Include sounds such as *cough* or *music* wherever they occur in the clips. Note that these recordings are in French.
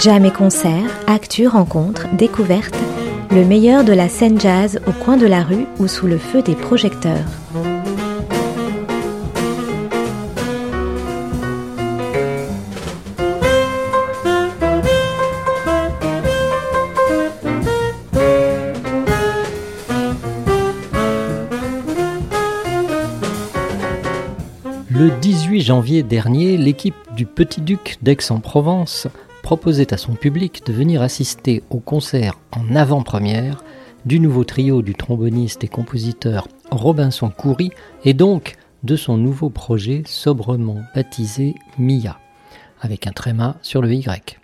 Jam et concerts, actus, rencontres, découvertes, le meilleur de la scène jazz au coin de la rue ou sous le feu des projecteurs. Le 18 janvier dernier, l'équipe du Petit Duc d'Aix-en-Provence proposait à son public de venir assister au concert en avant-première du nouveau trio du tromboniste et compositeur Robinson Coury et donc de son nouveau projet sobrement baptisé Mia, avec un tréma sur le Y.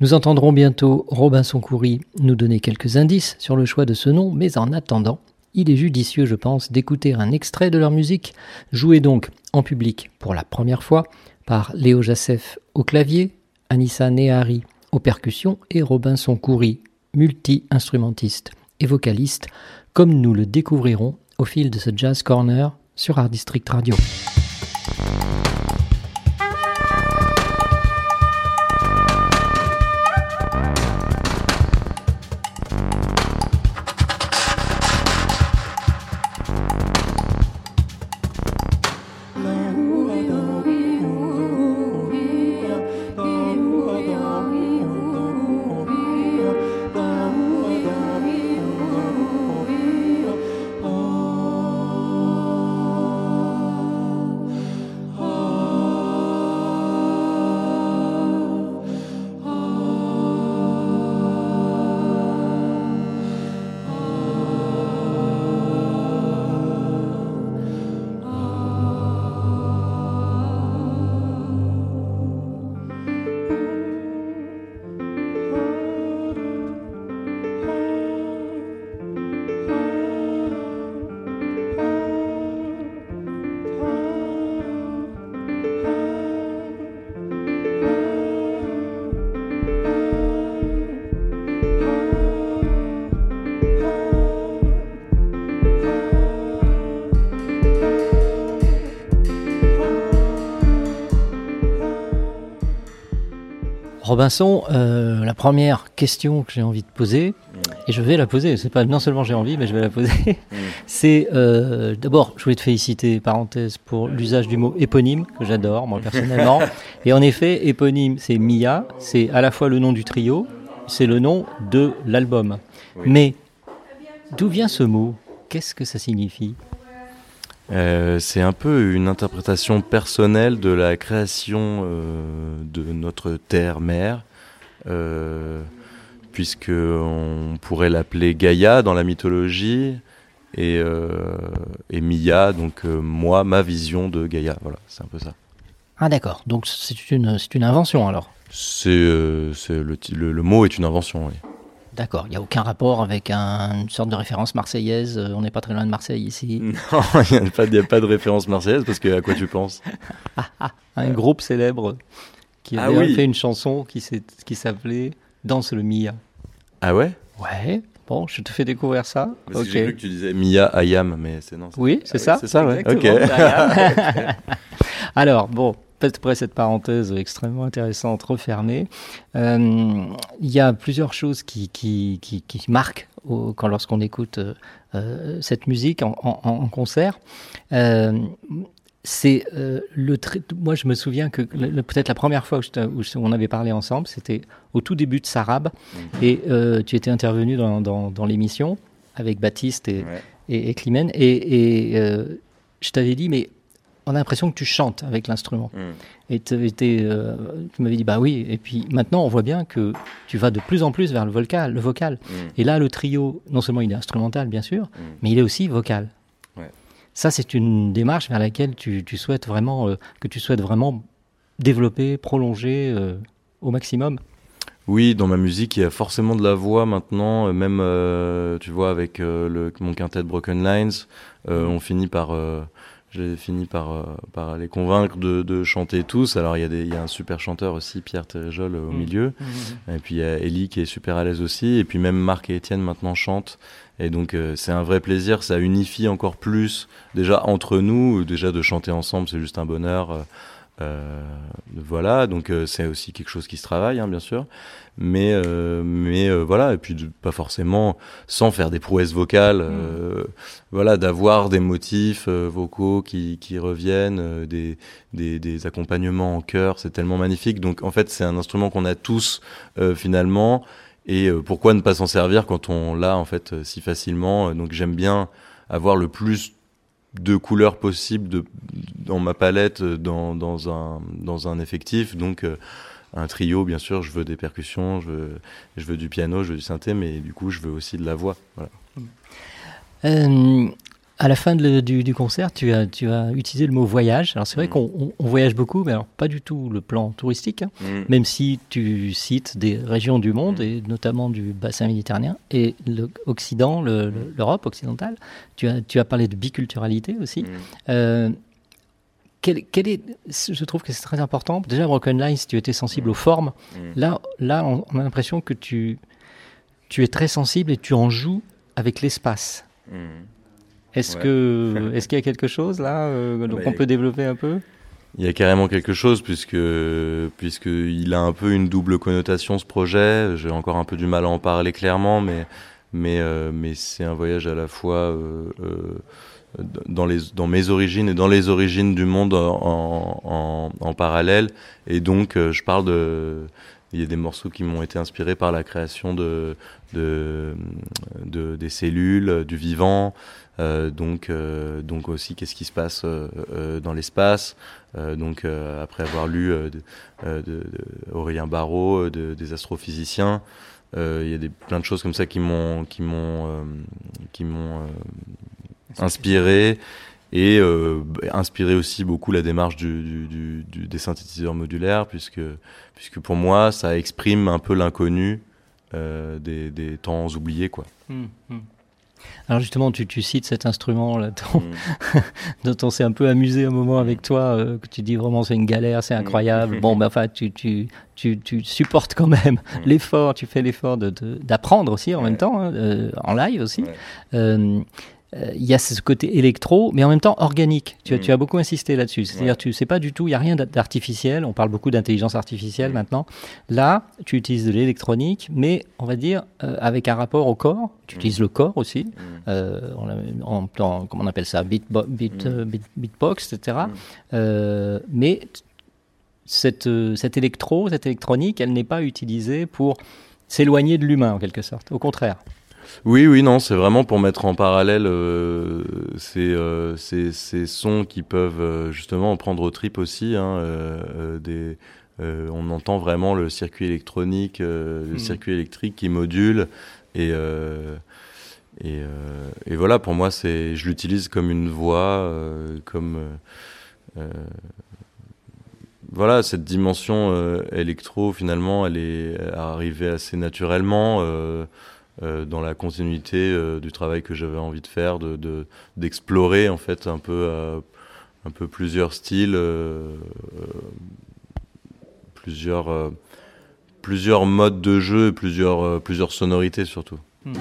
Nous entendrons bientôt Robinson Coury nous donner quelques indices sur le choix de ce nom, mais en attendant, il est judicieux, je pense, d'écouter un extrait de leur musique, joué donc en public pour la première fois par Léo Jassef au clavier, Anissa Nehari aux percussions et Robinson Coury, multi-instrumentiste et vocaliste, comme nous le découvrirons au fil de ce Jazz Corner sur Art District Radio. Robinson, euh, la première question que j'ai envie de poser, et je vais la poser, c'est pas non seulement j'ai envie, mais je vais la poser, *laughs* c'est euh, d'abord, je voulais te féliciter, parenthèse, pour l'usage du mot éponyme, que j'adore, moi personnellement. *laughs* et en effet, éponyme, c'est Mia, c'est à la fois le nom du trio, c'est le nom de l'album. Mais d'où vient ce mot? Qu'est-ce que ça signifie? Euh, c'est un peu une interprétation personnelle de la création euh, de notre terre-mère, euh, puisque on pourrait l'appeler Gaïa dans la mythologie et, euh, et Mia, donc moi, ma vision de Gaïa. Voilà, c'est un peu ça. Ah d'accord, donc c'est une, une invention alors C'est, le, le mot est une invention. Oui. D'accord, il n'y a aucun rapport avec un- une sorte de référence marseillaise, euh, on n'est pas très loin de Marseille ici. *laughs* Non, il n'y a, pas- a de référence marseillaise parce que à quoi tu penses? Un groupe célèbre qui Ah avait oui. fait une chanson qui, s'appelait Danse le Mia. Ah ouais? Ouais, bon, je te fais découvrir ça. Parce que Ok. J'ai cru que tu disais Mia Ayam, mais c'est non. Oui, c'est Ah ça. C'est ça, ouais. Ok. *laughs* *laughs* Alors, bon, après cette parenthèse extrêmement intéressante refermée, euh, il y a plusieurs choses qui, qui, qui, qui marquent au- quand lorsqu'on écoute euh, euh, cette musique en, en- en concert. Euh, c'est le moi je me souviens que peut-être la première fois où, je t'ai- où je- on avait parlé ensemble c'était au tout début de Sarab et euh, tu étais intervenu dans, dans, dans l'émission avec Baptiste et, Ouais. et, et Climène et, et, je t'avais dit mais on a l'impression que tu chantes avec l'instrument Mm. et euh, tu m'avais dit bah oui et puis maintenant on voit bien que tu vas de plus en plus vers le vocal le vocal Mm. et là le trio non seulement il est instrumental bien sûr Mm. mais il est aussi vocal Ouais. ça c'est une démarche vers laquelle tu, tu souhaites vraiment euh, que tu souhaites vraiment développer, prolonger au maximum. Oui, dans ma musique, il y a forcément de la voix maintenant, même, tu vois, avec le, mon quintet Broken Lines, on finit par j'ai fini par, euh, par les convaincre de, de, chanter tous. Alors il y, a des, il y a un super chanteur aussi, Pierre Téréjol, au mmh. milieu. Mmh, mmh, et puis il y a Ellie qui est super à l'aise aussi. Et puis même Marc et Étienne maintenant chantent. Et donc euh, c'est un vrai plaisir, ça unifie encore plus. Déjà entre nous, déjà de chanter ensemble, c'est juste un bonheur. Euh, voilà, donc euh, c'est aussi quelque chose qui se travaille, hein, bien sûr. Mais, euh, mais voilà, et puis pas forcément sans faire des prouesses vocales. Mm. voilà, d'avoir des motifs vocaux qui, qui reviennent, des, des, des, accompagnements en chœur, c'est tellement magnifique. Donc en fait, c'est un instrument qu'on a tous finalement. Et pourquoi ne pas s'en servir quand on l'a en fait si facilement? Donc j'aime bien avoir le plus de couleurs possibles de, dans ma palette, dans, dans, un, dans un effectif. Donc, euh, un trio, bien sûr, je veux des percussions, je veux, je veux du piano, je veux du synthé, mais du coup, je veux aussi de la voix. Euh, à la fin du, concert, tu as, tu as utilisé le mot voyage. Alors c'est vrai mm. qu'on voyage beaucoup, mais alors pas du tout le plan touristique, hein. mm. même si tu cites des régions du monde, mm. et notamment du bassin méditerranéen, et l'Occident, l'Europe occidentale. Tu as, tu as parlé de biculturalité aussi. Euh, quel, est, je trouve que c'est très important. Déjà, Broken Lines, tu étais sensible aux formes. Là, là, on, a l'impression que tu, tu es très sensible et tu en joues avec l'espace. Est-ce que *laughs* est-ce qu'il y a quelque chose là euh, donc on peut développer un peu? Il y a carrément quelque chose puisque puisque il a un peu une double connotation ce projet. J'ai encore un peu du mal à en parler clairement, mais mais euh, mais c'est un voyage à la fois euh, dans les dans mes origines et dans les origines du monde en, en, en parallèle. Et donc je parle de il y a des morceaux qui m'ont été inspirés par la création de, de, de des cellules, du vivant, euh, donc, euh, donc aussi, qu'est-ce qui se passe euh, dans l'espace Donc, après avoir lu de, de, Aurélien Barraud, des astrophysiciens, il y a des, plein de choses comme ça qui m'ont qui m'ont qui m'ont inspiré et inspiré aussi beaucoup la démarche du, du, du, des synthétiseurs modulaires puisque puisque pour moi ça exprime un peu l'inconnu des, des, temps oubliés quoi. Hum, hum. Alors justement, tu, cites cet instrument là, dont, *laughs* mm. on s'est un peu amusé un moment avec toi, euh, que tu dis vraiment c'est une galère, c'est mm. incroyable. *laughs* bon, ben enfin, tu, tu, tu, supportes quand même l'effort, tu fais l'effort d'apprendre de, aussi en même temps, hein, euh, en live aussi. Euh, euh, il y a ce côté électro, mais en même temps organique. Tu, tu as beaucoup insisté là-dessus. C'est-à-dire, tu sais pas du tout, il n'y a rien d'artificiel. On parle beaucoup d'intelligence artificielle maintenant. Là, tu utilises de l'électronique, mais on va dire euh, avec un rapport au corps. Tu utilises le corps aussi. Euh, comment on appelle ça beat, beat, Beatbox, etc. mais cette, cette électro, cette électronique, elle n'est pas utilisée pour s'éloigner de l'humain en quelque sorte. Au contraire. Oui, oui, non, c'est vraiment pour mettre en parallèle euh, euh, ces, ces, sons qui peuvent euh, justement prendre au trip aussi. Hein, des, on entend vraiment le circuit électronique, le hmm. circuit électrique qui module. Et, et, et, voilà, pour moi, c'est, je l'utilise comme une voix, comme voilà, cette dimension électro, finalement, elle est arrivée assez naturellement. Euh, dans la continuité euh, du travail que j'avais envie de faire, de d'explorer en fait un peu euh, un peu plusieurs styles, plusieurs plusieurs modes de jeu, plusieurs plusieurs sonorités surtout. Hmm.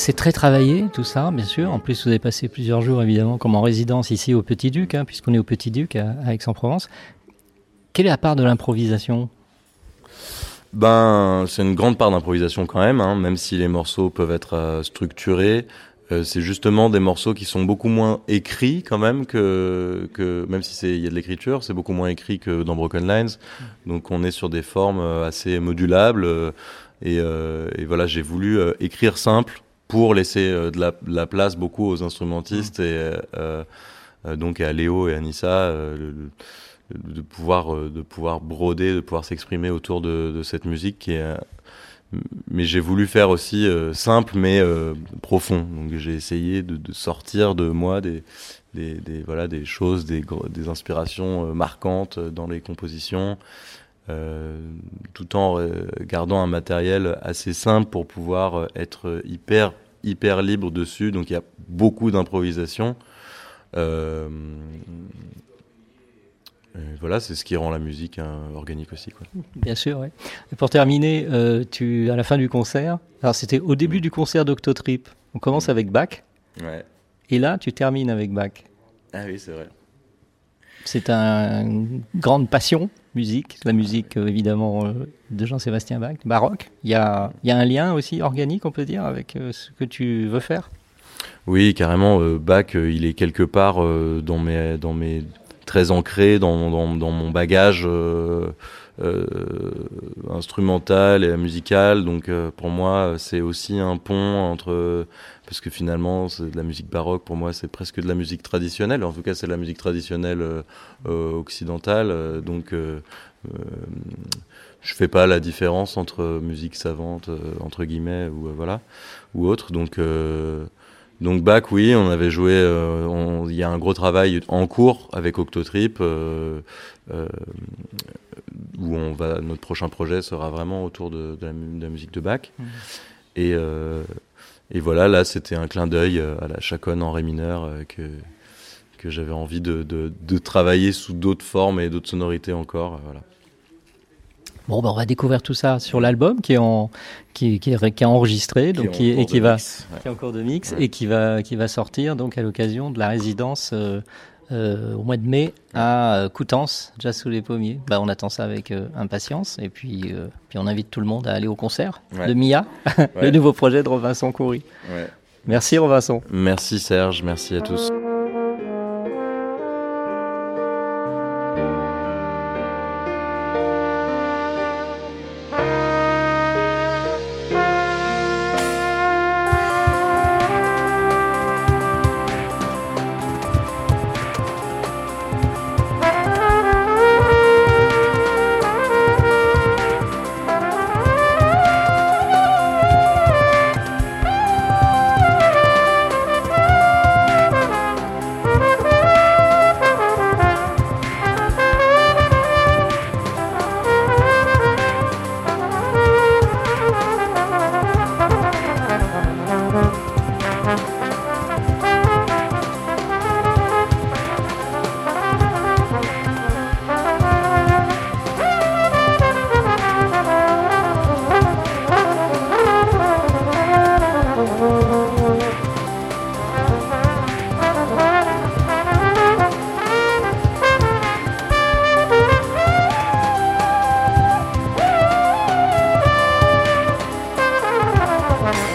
C'est très travaillé, tout ça, bien sûr. En plus, vous avez passé plusieurs jours, évidemment, comme en résidence ici au Petit Duc, hein, puisqu'on est au Petit Duc à, Aix-en-Provence. Quelle est la part de l'improvisation? Ben, c'est une grande part d'improvisation quand même, hein, même si les morceaux peuvent être euh, structurés. Euh, c'est justement des morceaux qui sont beaucoup moins écrits quand même que, même si il y a de l'écriture, c'est beaucoup moins écrit que dans Broken Lines. Donc on est sur des formes euh, assez modulables. et, et voilà, j'ai voulu écrire simple pour laisser euh, de, la, place beaucoup aux instrumentistes mmh. et euh, euh, donc à Léo et à Nissa de pouvoir de pouvoir broder, de pouvoir s'exprimer autour de, cette musique qui est mais j'ai voulu faire aussi simple mais profond. Donc j'ai essayé de, sortir de moi des, des, voilà des choses, des, des inspirations marquantes dans les compositions, tout en gardant un matériel assez simple pour pouvoir être hyper hyper libre dessus, donc il y a beaucoup d'improvisation. Euh, voilà, c'est ce qui rend la musique hein, organique aussi. Quoi. Bien sûr, oui. Et pour terminer, euh, tu, à la fin du concert, alors c'était au début mm. du concert d'Octotrip, on commence mm. avec Bach, ouais. et là tu termines avec Bach. Ah oui, c'est vrai. C'est une grande passion, musique, la musique euh, évidemment euh, de Jean-Sébastien Bach, baroque. Il y a, y a, un lien aussi organique, on peut dire, avec euh, ce que tu veux faire? Oui, carrément. Bach, il est quelque part dans, mes, dans mes très ancré dans, dans, dans mon bagage instrumental et musical. Donc pour moi, c'est aussi un pont entre parce que finalement, c'est de la musique baroque, pour moi, c'est presque de la musique traditionnelle. En tout cas, c'est de la musique traditionnelle euh, euh, occidentale. Euh, donc, je fais pas la différence entre musique savante, entre guillemets, ou voilà, ou autre. Donc, donc Bach, oui, on avait joué. Il y a un gros travail en cours avec Octotrip. où on va, notre prochain projet sera vraiment autour de, la, musique de Bach. Mmh. Et, et voilà, là, c'était un clin d'œil euh, à la chaconne en ré mineur euh, que, que j'avais envie de, de, travailler sous d'autres formes et d'autres sonorités encore. Euh, voilà. Bon, ben, on va découvrir tout ça sur l'album qui est en qui, qui, est, enregistré donc qui, et qui va qui est en cours de mix et qui va qui va sortir donc à l'occasion de la résidence euh, au mois de mai à euh, Coutances, Jazz sous les pommiers. Bah, on attend ça avec euh, impatience et puis, puis on invite tout le monde à aller au concert de Mia, *laughs* le nouveau projet de Robinson Coury. Merci Robinson. Merci Serge, merci à tous.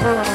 Ferrari.